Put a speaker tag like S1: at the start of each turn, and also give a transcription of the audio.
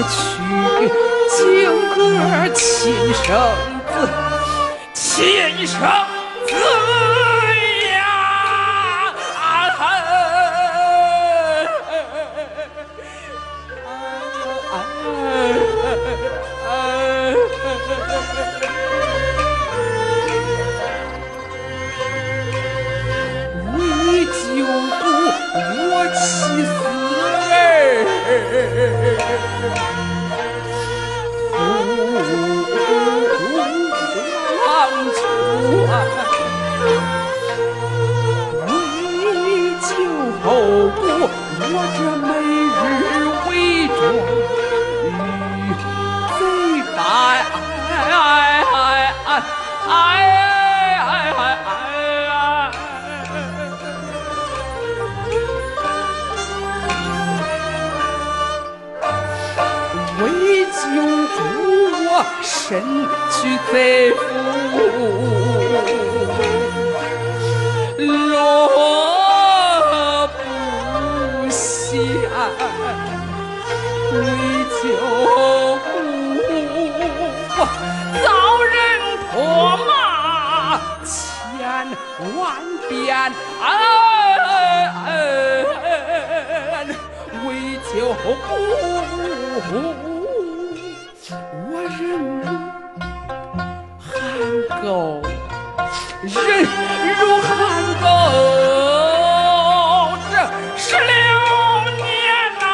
S1: 去京城亲生子亲生子王身去贼府，若不降，为救我遭人唾骂千万遍。为救我忍辱含垢，忍辱含垢，这十六年呐、